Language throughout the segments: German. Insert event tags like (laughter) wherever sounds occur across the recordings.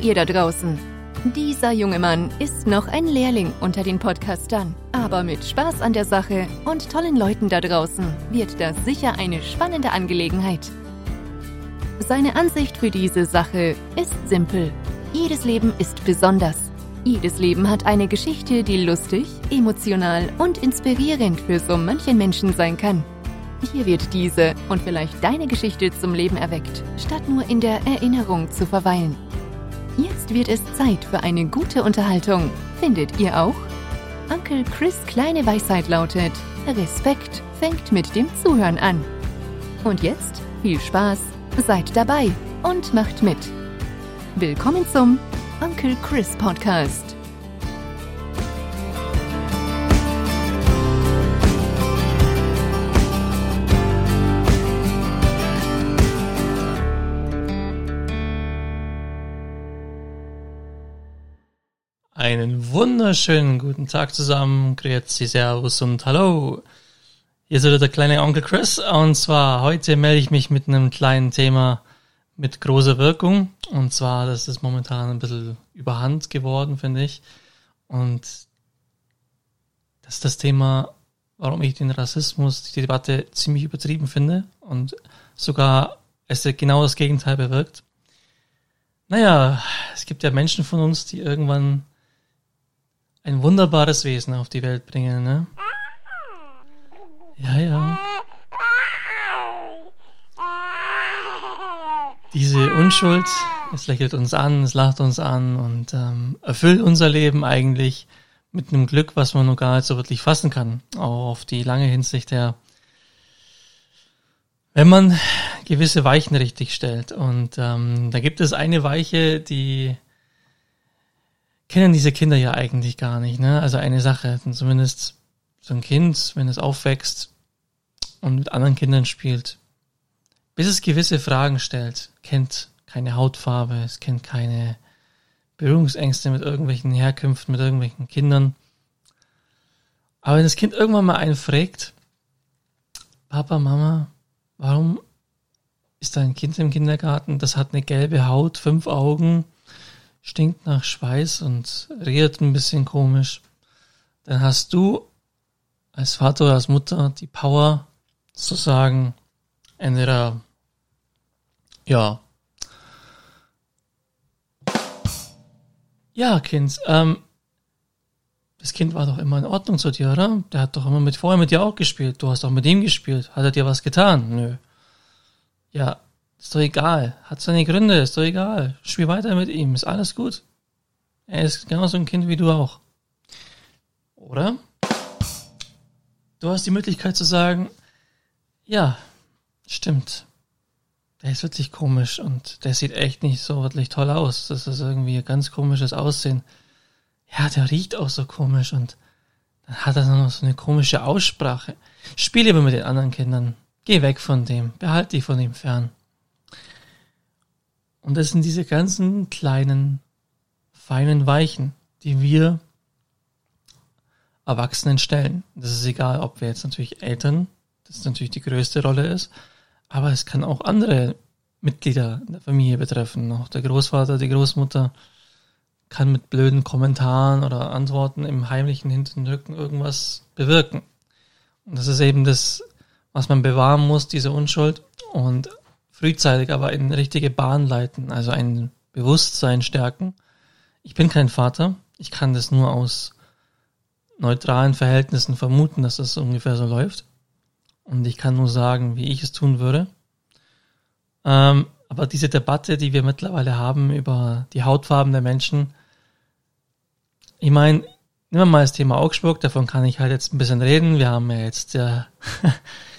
Ihr da draußen. Dieser junge Mann ist noch ein Lehrling unter den Podcastern. Aber mit Spaß an der Sache und tollen Leuten da draußen wird das sicher eine spannende Angelegenheit. Seine Ansicht für diese Sache ist simpel. Jedes Leben ist besonders. Jedes Leben hat eine Geschichte, die lustig, emotional und inspirierend für so manchen Menschen sein kann. Hier wird diese und vielleicht deine Geschichte zum Leben erweckt, statt nur in der Erinnerung zu verweilen. Jetzt wird es Zeit für eine gute Unterhaltung. Findet ihr auch? Onkel Chris kleine Weisheit lautet, Respekt fängt mit dem Zuhören an. Und jetzt viel Spaß, seid dabei und macht mit. Willkommen zum Onkel Chris Podcast. Einen wunderschönen guten Tag zusammen, Grüezi, Servus und Hallo. Hier ist wieder der kleine Onkel Chris und zwar heute melde ich mich mit einem kleinen Thema mit großer Wirkung und zwar, das ist momentan ein bisschen überhand geworden, finde ich. Und das ist das Thema, warum ich den Rassismus, die Debatte ziemlich übertrieben finde und sogar es genau das Gegenteil bewirkt. Naja, es gibt ja Menschen von uns, die irgendwann ein wunderbares Wesen auf die Welt bringen, ne? Ja, ja. Diese Unschuld, es lächelt uns an, es lacht uns an und ähm, erfüllt unser Leben eigentlich mit einem Glück, was man noch gar nicht so wirklich fassen kann. Auch auf die lange Hinsicht her. Wenn man gewisse Weichen richtig stellt. Und ähm, da gibt es eine Weiche, die kennen diese Kinder ja eigentlich gar nicht. Ne? Also eine Sache, zumindest so ein Kind, wenn es aufwächst und mit anderen Kindern spielt, bis es gewisse Fragen stellt, kennt keine Hautfarbe, es kennt keine Berührungsängste mit irgendwelchen Herkünften, mit irgendwelchen Kindern. Aber wenn das Kind irgendwann mal einen fragt, Papa, Mama, warum ist da ein Kind im Kindergarten, das hat eine gelbe Haut, fünf Augen, stinkt nach Schweiß und redet ein bisschen komisch, dann hast du als Vater oder als Mutter die Power zu sagen, entweder, ja, ja, Kind, ähm, das Kind war doch immer in Ordnung zu dir, oder? Der hat doch immer mit vorher mit dir auch gespielt. Du hast doch mit ihm gespielt. Hat er dir was getan? Nö. Ja, ist doch egal. Hat seine Gründe, ist doch egal. Spiel weiter mit ihm, ist alles gut. Er ist genauso ein Kind wie du auch. Oder? Du hast die Möglichkeit zu sagen, ja, stimmt. Der ist wirklich komisch und der sieht echt nicht so wirklich toll aus. Das ist irgendwie ein ganz komisches Aussehen. Ja, der riecht auch so komisch und dann hat er noch so eine komische Aussprache. Spiel lieber mit den anderen Kindern. Geh weg von dem. Behalte dich von ihm fern. Und das sind diese ganzen kleinen, feinen Weichen, die wir Erwachsenen stellen. Das ist egal, ob wir jetzt natürlich Eltern, das natürlich die größte Rolle ist, aber es kann auch andere Mitglieder der Familie betreffen. Auch der Großvater, die Großmutter kann mit blöden Kommentaren oder Antworten im heimlichen Hinterrücken irgendwas bewirken. Und das ist eben das, was man bewahren muss, diese Unschuld. Und frühzeitig aber in richtige Bahn leiten, also ein Bewusstsein stärken. Ich bin kein Vater, ich kann das nur aus neutralen Verhältnissen vermuten, dass das ungefähr so läuft. Und ich kann nur sagen, wie ich es tun würde. Ähm, aber diese Debatte, die wir mittlerweile haben über die Hautfarben der Menschen, ich meine, nehmen wir mal das Thema Augsburg, davon kann ich halt jetzt ein bisschen reden. Wir haben ja jetzt äh, (laughs)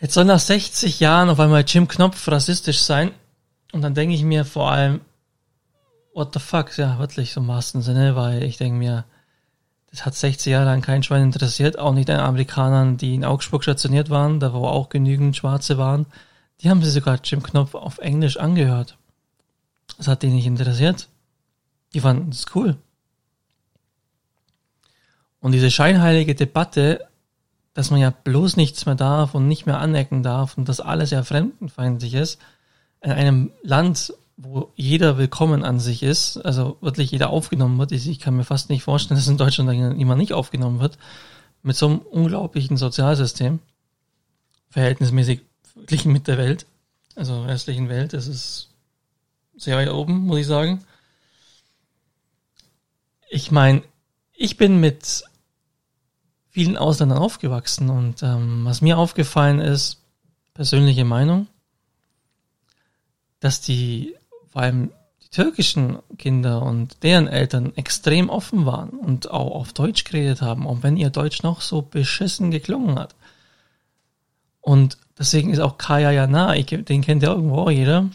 Jetzt soll nach 60 Jahren auf einmal Jim Knopf rassistisch sein. Und dann denke ich mir vor allem, what the fuck, ja, wirklich so im wahrsten Sinne, weil ich denke mir, das hat 60 Jahre lang kein Schwein interessiert, auch nicht den Amerikanern, die in Augsburg stationiert waren, da wo auch genügend Schwarze waren. Die haben sich sogar Jim Knopf auf Englisch angehört. Das hat die nicht interessiert. Die fanden es cool. Und diese scheinheilige Debatte dass man ja bloß nichts mehr darf und nicht mehr anecken darf und dass alles ja fremdenfeindlich ist, in einem Land, wo jeder willkommen an sich ist, also wirklich jeder aufgenommen wird. Ich kann mir fast nicht vorstellen, (laughs) dass in Deutschland jemand nicht aufgenommen wird, mit so einem unglaublichen Sozialsystem, verhältnismäßig verglichen mit der Welt, also restlichen Welt, das ist sehr weit oben, muss ich sagen. Ich meine, ich bin mit vielen Ausländern aufgewachsen und ähm, was mir aufgefallen ist, persönliche Meinung, dass die, vor allem die türkischen Kinder und deren Eltern extrem offen waren und auch auf Deutsch geredet haben, auch wenn ihr Deutsch noch so beschissen geklungen hat. Und deswegen ist auch Kaya Jana, ich, den kennt ja irgendwo auch jeder,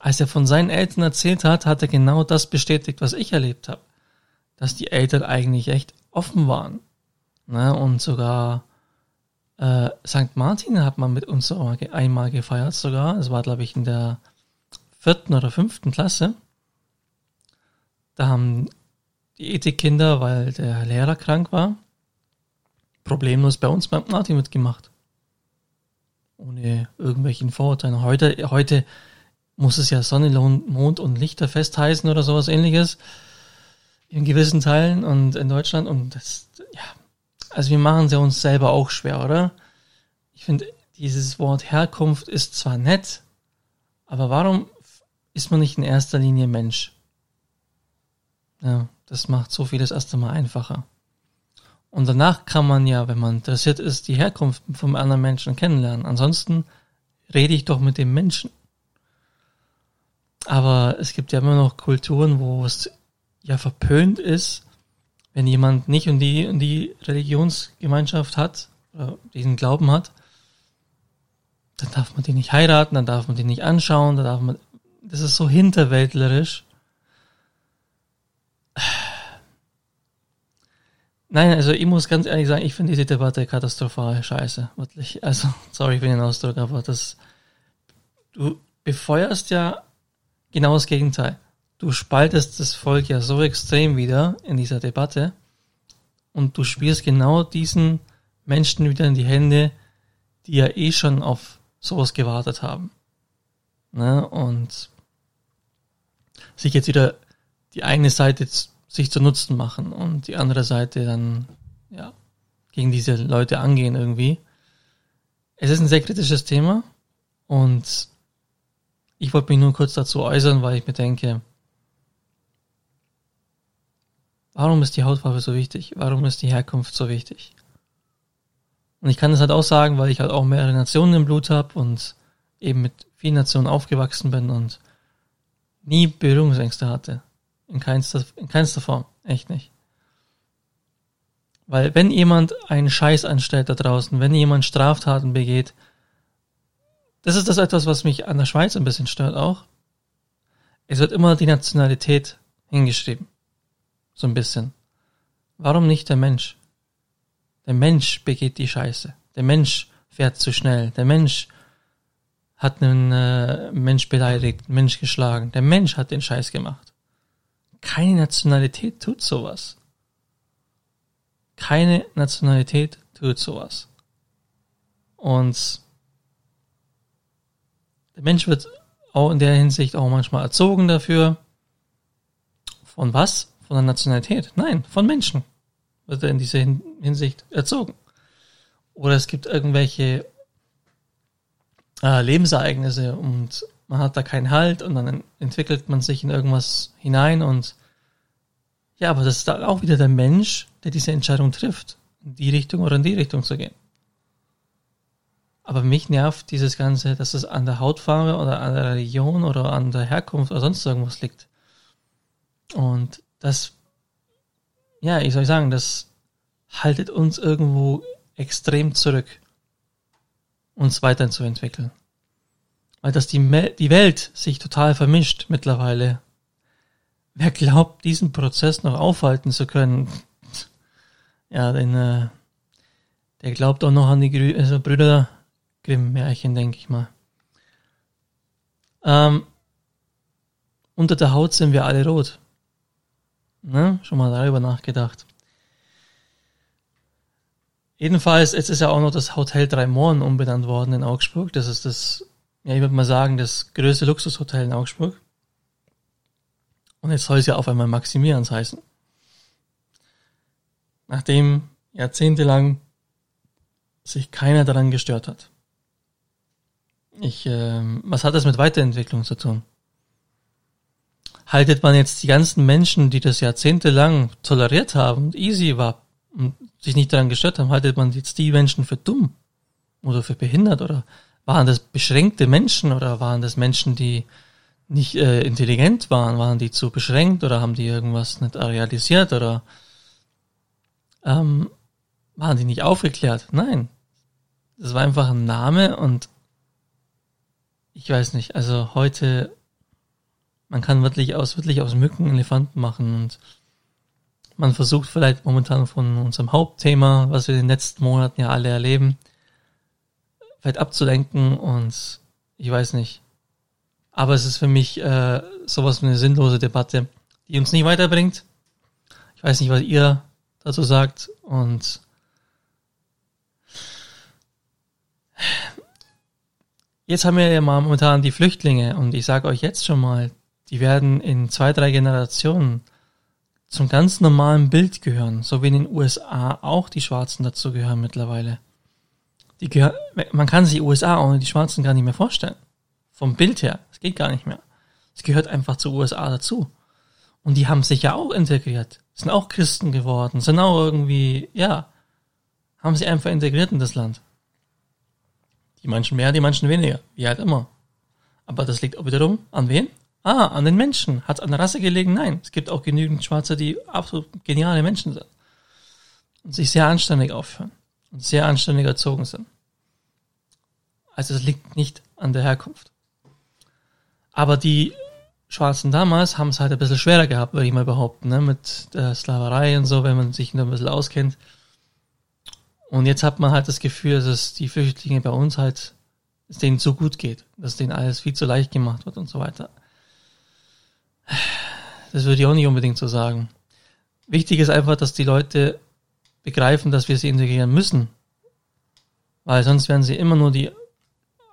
als er von seinen Eltern erzählt hat, hat er genau das bestätigt, was ich erlebt habe. Dass die Eltern eigentlich echt offen waren. Ne? Und sogar äh, St. Martin hat man mit uns einmal gefeiert sogar. Das war, glaube ich, in der vierten oder fünften Klasse. Da haben die Ethikkinder, weil der Lehrer krank war, problemlos bei uns St. Martin mitgemacht. Ohne irgendwelchen Vorurteilen. Heute, heute muss es ja Sonne, Mond und Lichterfest heißen oder sowas ähnliches. In gewissen Teilen und in Deutschland. Und das, ja, also wir machen es ja uns selber auch schwer, oder? Ich finde, dieses Wort Herkunft ist zwar nett, aber warum ist man nicht in erster Linie Mensch? Ja, das macht so vieles erst einmal einfacher. Und danach kann man ja, wenn man interessiert ist, die Herkunft vom anderen Menschen kennenlernen. Ansonsten rede ich doch mit dem Menschen. Aber es gibt ja immer noch Kulturen, wo es ja verpönt ist, wenn jemand nicht und die, und die Religionsgemeinschaft hat, oder diesen Glauben hat, dann darf man die nicht heiraten, dann darf man die nicht anschauen, dann darf man, das ist so hinterwäldlerisch. Nein, also ich muss ganz ehrlich sagen, ich finde diese Debatte katastrophal scheiße, wirklich. Also, sorry für den Ausdruck, aber das, du befeuerst ja genau das Gegenteil. Du spaltest das Volk ja so extrem wieder in dieser Debatte und du spielst genau diesen Menschen wieder in die Hände, die ja eh schon auf sowas gewartet haben. Ne? Und sich jetzt wieder die eigene Seite sich zu Nutzen machen und die andere Seite dann ja gegen diese Leute angehen irgendwie. Es ist ein sehr kritisches Thema und ich wollte mich nur kurz dazu äußern, weil ich mir denke, warum ist die Hautfarbe so wichtig? Warum ist die Herkunft so wichtig? Und ich kann das halt auch sagen, weil ich halt auch mehrere Nationen im Blut habe und eben mit vielen Nationen aufgewachsen bin und nie Berührungsängste hatte. In keinster, in keinster Form. Echt nicht. Weil wenn jemand einen Scheiß anstellt da draußen, wenn jemand Straftaten begeht, das ist das etwas, was mich an der Schweiz ein bisschen stört auch. Es wird immer die Nationalität hingeschrieben. So ein bisschen. Warum nicht der Mensch? Der Mensch begeht die Scheiße. Der Mensch fährt zu schnell. Der Mensch hat einen äh, Mensch beleidigt, Mensch geschlagen. Der Mensch hat den Scheiß gemacht. Keine Nationalität tut sowas. Keine Nationalität tut sowas. Und der Mensch wird auch in der Hinsicht auch manchmal erzogen dafür. Von was? Von der Nationalität? Nein, von Menschen wird er in dieser Hinsicht erzogen. Oder es gibt irgendwelche äh, Lebensereignisse und man hat da keinen Halt und dann entwickelt man sich in irgendwas hinein und ja, aber das ist dann auch wieder der Mensch, der diese Entscheidung trifft, in die Richtung oder in die Richtung zu gehen. Aber mich nervt dieses Ganze, dass es an der Hautfarbe oder an der Religion oder an der Herkunft oder sonst irgendwas liegt. Und das, ja, ich soll sagen, das haltet uns irgendwo extrem zurück, uns weiterzuentwickeln. Weil dass die, die Welt sich total vermischt mittlerweile. Wer glaubt, diesen Prozess noch aufhalten zu können? Ja, denn äh, der glaubt auch noch an die also Brüder Grimm-Märchen, denke ich mal. Ähm, unter der Haut sind wir alle rot. Ne? Schon mal darüber nachgedacht. Jedenfalls, jetzt ist ja auch noch das Hotel Drei Mohren umbenannt worden in Augsburg. Das ist das, ja, ich würde mal sagen, das größte Luxushotel in Augsburg. Und jetzt soll es ja auf einmal Maximilians heißen. Nachdem jahrzehntelang sich keiner daran gestört hat. Ich, äh, was hat das mit Weiterentwicklung zu tun? Haltet man jetzt die ganzen Menschen, die das jahrzehntelang toleriert haben und easy war und sich nicht daran gestört haben, haltet man jetzt die Menschen für dumm oder für behindert oder waren das beschränkte Menschen oder waren das Menschen, die nicht äh, intelligent waren? Waren die zu beschränkt oder haben die irgendwas nicht realisiert oder ähm, waren die nicht aufgeklärt? Nein. Das war einfach ein Name und ich weiß nicht, also heute, man kann wirklich aus, wirklich aus Mücken Elefanten machen und man versucht vielleicht momentan von unserem Hauptthema, was wir in den letzten Monaten ja alle erleben, vielleicht abzulenken und ich weiß nicht. Aber es ist für mich äh, sowas wie eine sinnlose Debatte, die uns nicht weiterbringt. Ich weiß nicht, was ihr dazu sagt und Jetzt haben wir ja mal momentan die Flüchtlinge und ich sage euch jetzt schon mal, die werden in zwei, drei Generationen zum ganz normalen Bild gehören, so wie in den USA auch die Schwarzen dazu gehören mittlerweile. Die gehör man kann sich USA ohne die Schwarzen gar nicht mehr vorstellen. Vom Bild her. Es geht gar nicht mehr. Es gehört einfach zu USA dazu. Und die haben sich ja auch integriert. Sind auch Christen geworden. Sind auch irgendwie, ja, haben sich einfach integriert in das Land. Die manchen mehr, die manchen weniger. Wie halt immer. Aber das liegt auch wiederum an wen? Ah, an den Menschen. Hat es an der Rasse gelegen? Nein. Es gibt auch genügend Schwarze, die absolut geniale Menschen sind. Und sich sehr anständig aufführen. Und sehr anständig erzogen sind. Also es liegt nicht an der Herkunft. Aber die Schwarzen damals haben es halt ein bisschen schwerer gehabt, würde ich mal behaupten, ne? mit der Sklaverei und so, wenn man sich nur ein bisschen auskennt. Und jetzt hat man halt das Gefühl, dass die Flüchtlinge bei uns halt, es denen so gut geht, dass denen alles viel zu leicht gemacht wird und so weiter. Das würde ich auch nicht unbedingt so sagen. Wichtig ist einfach, dass die Leute begreifen, dass wir sie integrieren müssen. Weil sonst werden sie immer nur die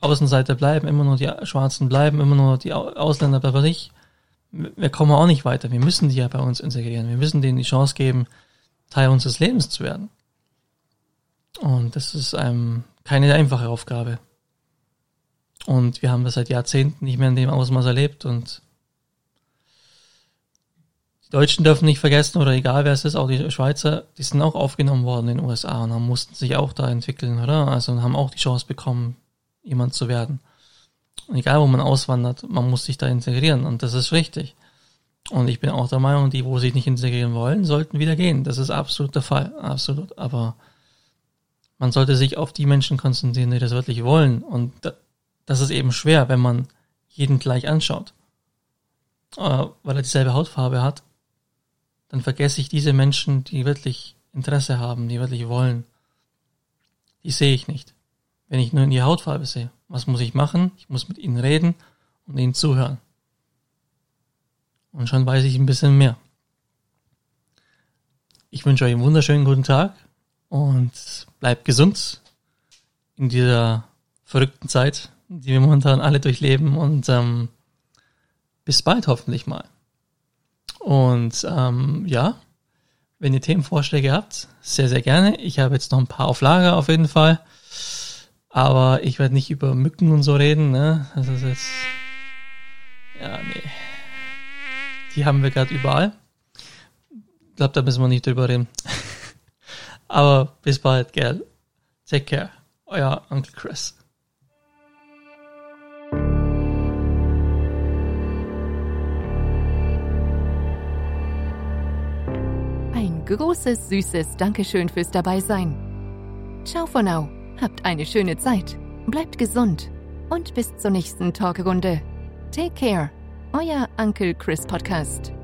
Außenseiter bleiben, immer nur die Schwarzen bleiben, immer nur die Ausländer, aber nicht. Wir kommen auch nicht weiter. Wir müssen die ja bei uns integrieren. Wir müssen denen die Chance geben, Teil unseres Lebens zu werden. Und das ist einem keine einfache Aufgabe. Und wir haben das seit Jahrzehnten nicht mehr in dem Ausmaß erlebt und Deutschen dürfen nicht vergessen, oder egal wer es ist, auch die Schweizer, die sind auch aufgenommen worden in den USA und haben, mussten sich auch da entwickeln, oder? Also haben auch die Chance bekommen, jemand zu werden. Und egal wo man auswandert, man muss sich da integrieren und das ist richtig. Und ich bin auch der Meinung, die, wo sich nicht integrieren wollen, sollten wieder gehen. Das ist absolut der Fall, absolut. Aber man sollte sich auf die Menschen konzentrieren, die das wirklich wollen. Und das ist eben schwer, wenn man jeden gleich anschaut. Äh, weil er dieselbe Hautfarbe hat, dann vergesse ich diese Menschen, die wirklich Interesse haben, die wirklich wollen. Die sehe ich nicht. Wenn ich nur in die Hautfarbe sehe. Was muss ich machen? Ich muss mit ihnen reden und ihnen zuhören. Und schon weiß ich ein bisschen mehr. Ich wünsche euch einen wunderschönen guten Tag und bleibt gesund in dieser verrückten Zeit, die wir momentan alle durchleben und ähm, bis bald hoffentlich mal. Und ähm, ja, wenn ihr Themenvorschläge habt, sehr, sehr gerne. Ich habe jetzt noch ein paar auf Lager auf jeden Fall. Aber ich werde nicht über Mücken und so reden, ne? Das ist jetzt. Ja, nee. Die haben wir gerade überall. Ich glaube, da müssen wir nicht drüber reden. (laughs) Aber bis bald, gell? Take care. Euer Onkel Chris. Großes, süßes Dankeschön fürs Dabeisein. Ciao for now. Habt eine schöne Zeit. Bleibt gesund. Und bis zur nächsten Talkrunde. Take care. Euer Onkel Chris Podcast.